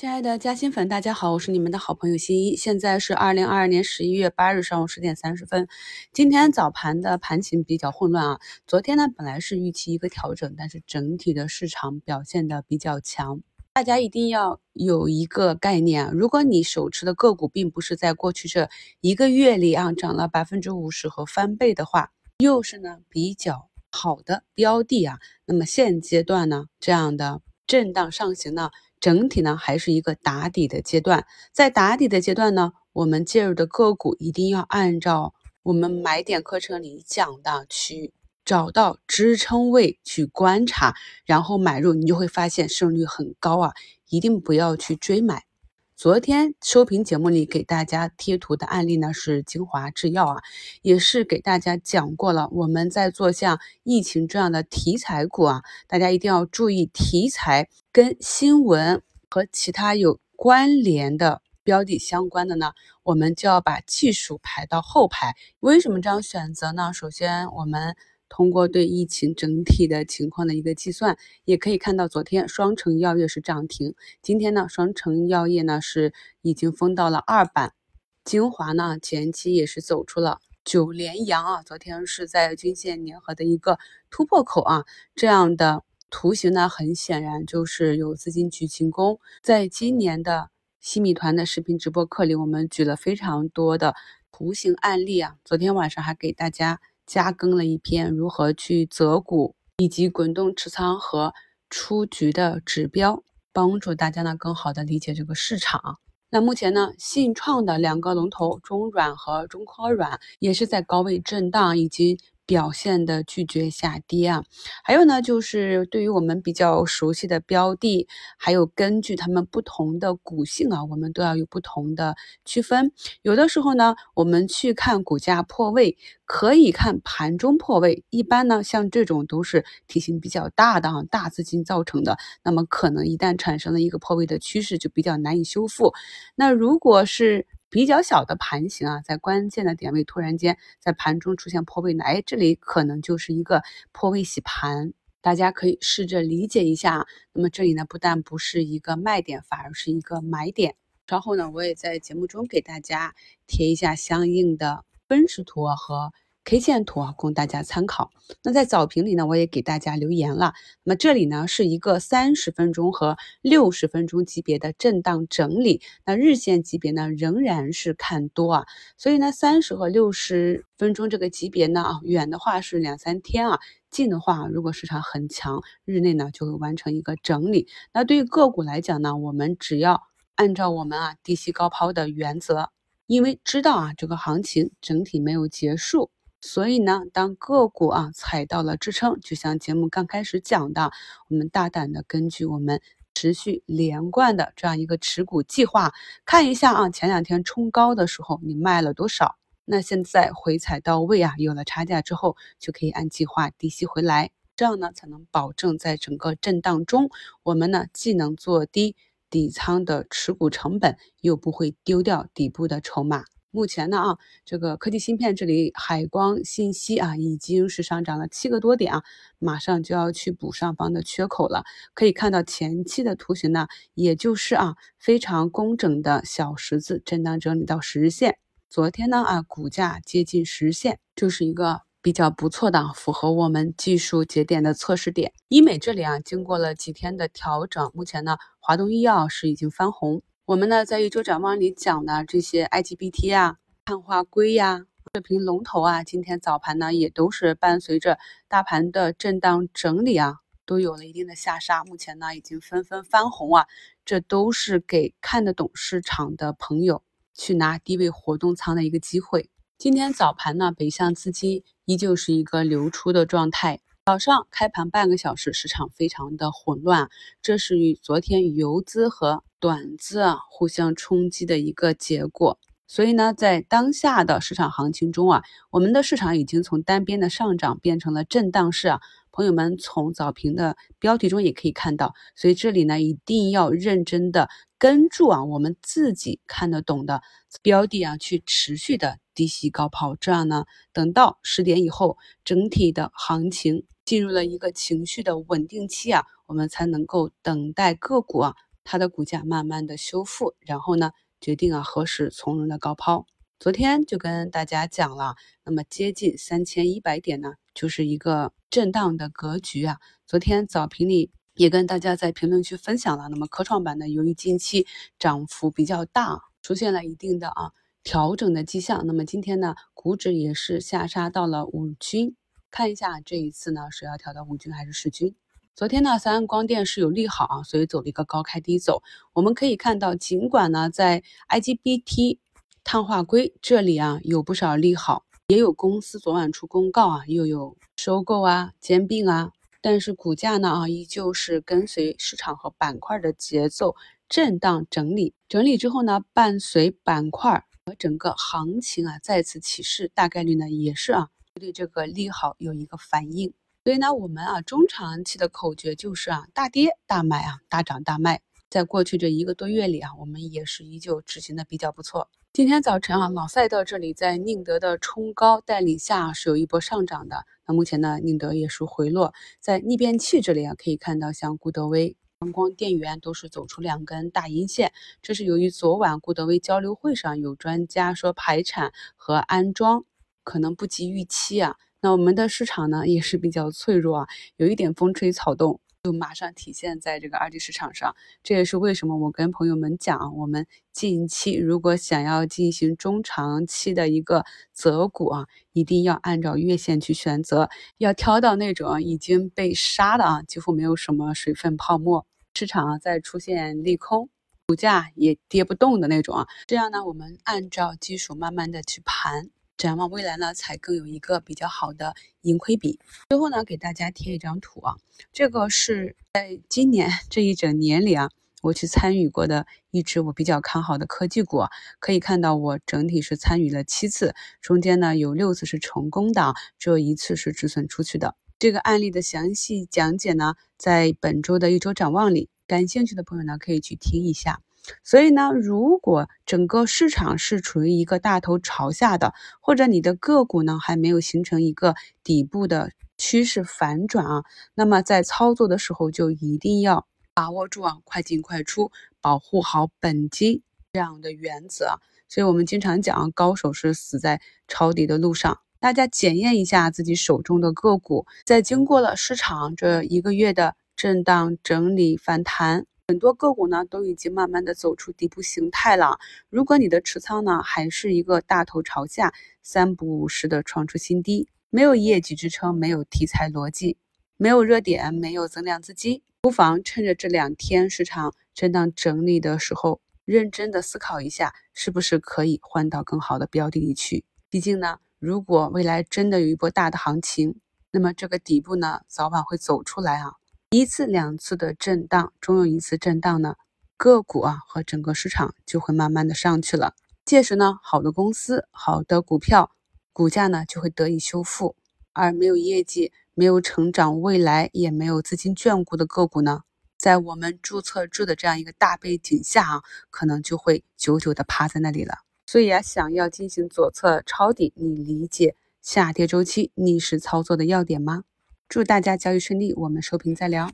亲爱的嘉兴粉，大家好，我是你们的好朋友新一。现在是二零二二年十一月八日上午十点三十分。今天早盘的盘情比较混乱啊。昨天呢，本来是预期一个调整，但是整体的市场表现的比较强。大家一定要有一个概念啊，如果你手持的个股并不是在过去这一个月里啊涨了百分之五十和翻倍的话，又是呢比较好的标的啊，那么现阶段呢这样的震荡上行呢。整体呢还是一个打底的阶段，在打底的阶段呢，我们介入的个股一定要按照我们买点课程里讲的去找到支撑位去观察，然后买入，你就会发现胜率很高啊！一定不要去追买。昨天收评节目里给大家贴图的案例呢是精华制药啊，也是给大家讲过了。我们在做像疫情这样的题材股啊，大家一定要注意题材跟新闻和其他有关联的标的相关的呢，我们就要把技术排到后排。为什么这样选择呢？首先我们。通过对疫情整体的情况的一个计算，也可以看到，昨天双城药业是涨停，今天呢，双城药业呢是已经封到了二板，精华呢前期也是走出了九连阳啊，昨天是在均线粘合的一个突破口啊，这样的图形呢，很显然就是有资金去进攻。在今年的西米团的视频直播课里，我们举了非常多的图形案例啊，昨天晚上还给大家。加更了一篇如何去择股以及滚动持仓和出局的指标，帮助大家呢更好的理解这个市场。那目前呢，信创的两个龙头中软和中科软也是在高位震荡，以及。表现的拒绝下跌啊，还有呢，就是对于我们比较熟悉的标的，还有根据它们不同的股性啊，我们都要有不同的区分。有的时候呢，我们去看股价破位，可以看盘中破位。一般呢，像这种都是体型比较大的啊，大资金造成的，那么可能一旦产生了一个破位的趋势，就比较难以修复。那如果是比较小的盘形啊，在关键的点位突然间在盘中出现破位呢，哎，这里可能就是一个破位洗盘，大家可以试着理解一下。那么这里呢，不但不是一个卖点，反而是一个买点。稍后呢，我也在节目中给大家贴一下相应的分时图和。K 线图啊，供大家参考。那在早评里呢，我也给大家留言了。那么这里呢，是一个三十分钟和六十分钟级别的震荡整理。那日线级别呢，仍然是看多啊。所以呢，三十和六十分钟这个级别呢，啊，远的话是两三天啊，近的话，如果市场很强，日内呢就会完成一个整理。那对于个股来讲呢，我们只要按照我们啊低吸高抛的原则，因为知道啊这个行情整体没有结束。所以呢，当个股啊踩到了支撑，就像节目刚开始讲的，我们大胆的根据我们持续连贯的这样一个持股计划，看一下啊，前两天冲高的时候你卖了多少？那现在回踩到位啊，有了差价之后，就可以按计划低吸回来，这样呢才能保证在整个震荡中，我们呢既能做低底仓的持股成本，又不会丢掉底部的筹码。目前呢啊，这个科技芯片这里，海光信息啊，已经是上涨了七个多点啊，马上就要去补上方的缺口了。可以看到前期的图形呢，也就是啊非常工整的小十字震荡整理到十日线。昨天呢啊，股价接近十日线，就是一个比较不错的，符合我们技术节点的测试点。医美这里啊，经过了几天的调整，目前呢，华东医药是已经翻红。我们呢，在一周展望里讲的这些 IGBT 啊、碳化硅呀、射频龙头啊，今天早盘呢也都是伴随着大盘的震荡整理啊，都有了一定的下杀。目前呢，已经纷纷翻红啊，这都是给看得懂市场的朋友去拿低位活动仓的一个机会。今天早盘呢，北向资金依旧是一个流出的状态。早上开盘半个小时，市场非常的混乱，这是与昨天游资和短资啊互相冲击的一个结果。所以呢，在当下的市场行情中啊，我们的市场已经从单边的上涨变成了震荡市啊。朋友们从早评的标题中也可以看到，所以这里呢，一定要认真的跟住啊，我们自己看得懂的标的啊，去持续的低吸高抛，这样呢，等到十点以后，整体的行情进入了一个情绪的稳定期啊，我们才能够等待个股啊它的股价慢慢的修复，然后呢，决定啊何时从容的高抛。昨天就跟大家讲了，那么接近三千一百点呢，就是一个震荡的格局啊。昨天早评里也跟大家在评论区分享了，那么科创板呢，由于近期涨幅比较大，出现了一定的啊调整的迹象，那么今天呢，股指也是下杀到了五均，看一下这一次呢是要调到五均还是十均？昨天呢，三安光电是有利好啊，所以走了一个高开低走。我们可以看到，尽管呢在 IGBT 碳化硅这里啊有不少利好，也有公司昨晚出公告啊，又有收购啊、兼并啊，但是股价呢啊依旧是跟随市场和板块的节奏震荡整理，整理之后呢，伴随板块和整个行情啊再次起势，大概率呢也是啊对这个利好有一个反应。所以呢，我们啊中长期的口诀就是啊大跌大买啊，大涨大卖。在过去这一个多月里啊，我们也是依旧执行的比较不错。今天早晨啊，老赛道这里在宁德的冲高带领下是有一波上涨的。那目前呢，宁德也是回落，在逆变器这里啊，可以看到像固德威、阳光电源都是走出两根大阴线，这是由于昨晚固德威交流会上有专家说排产和安装可能不及预期啊。那我们的市场呢也是比较脆弱啊，有一点风吹草动。就马上体现在这个二级市场上，这也是为什么我跟朋友们讲，我们近期如果想要进行中长期的一个择股啊，一定要按照月线去选择，要挑到那种已经被杀的啊，几乎没有什么水分泡沫，市场啊在出现利空，股价也跌不动的那种啊，这样呢，我们按照技术慢慢的去盘。展望未来呢，才更有一个比较好的盈亏比。最后呢，给大家贴一张图啊，这个是在今年这一整年里啊，我去参与过的一只我比较看好的科技股。可以看到，我整体是参与了七次，中间呢有六次是成功的，只有一次是止损出去的。这个案例的详细讲解呢，在本周的一周展望里，感兴趣的朋友呢可以去听一下。所以呢，如果整个市场是处于一个大头朝下的，或者你的个股呢还没有形成一个底部的趋势反转啊，那么在操作的时候就一定要把握住啊快进快出，保护好本金这样的原则。所以我们经常讲，高手是死在抄底的路上。大家检验一下自己手中的个股，在经过了市场这一个月的震荡整理反弹。很多个股呢都已经慢慢的走出底部形态了。如果你的持仓呢还是一个大头朝下，三不五时的创出新低，没有业绩支撑，没有题材逻辑，没有热点，没有增量资金，不妨趁着这两天市场震荡整理的时候，认真的思考一下，是不是可以换到更好的标的里去。毕竟呢，如果未来真的有一波大的行情，那么这个底部呢早晚会走出来啊。一次两次的震荡，终有一次震荡呢，个股啊和整个市场就会慢慢的上去了。届时呢，好的公司、好的股票，股价呢就会得以修复；而没有业绩、没有成长未来、也没有资金眷顾的个股呢，在我们注册制的这样一个大背景下啊，可能就会久久的趴在那里了。所以啊，想要进行左侧抄底，你理解下跌周期逆势操作的要点吗？祝大家交易顺利，我们收评再聊。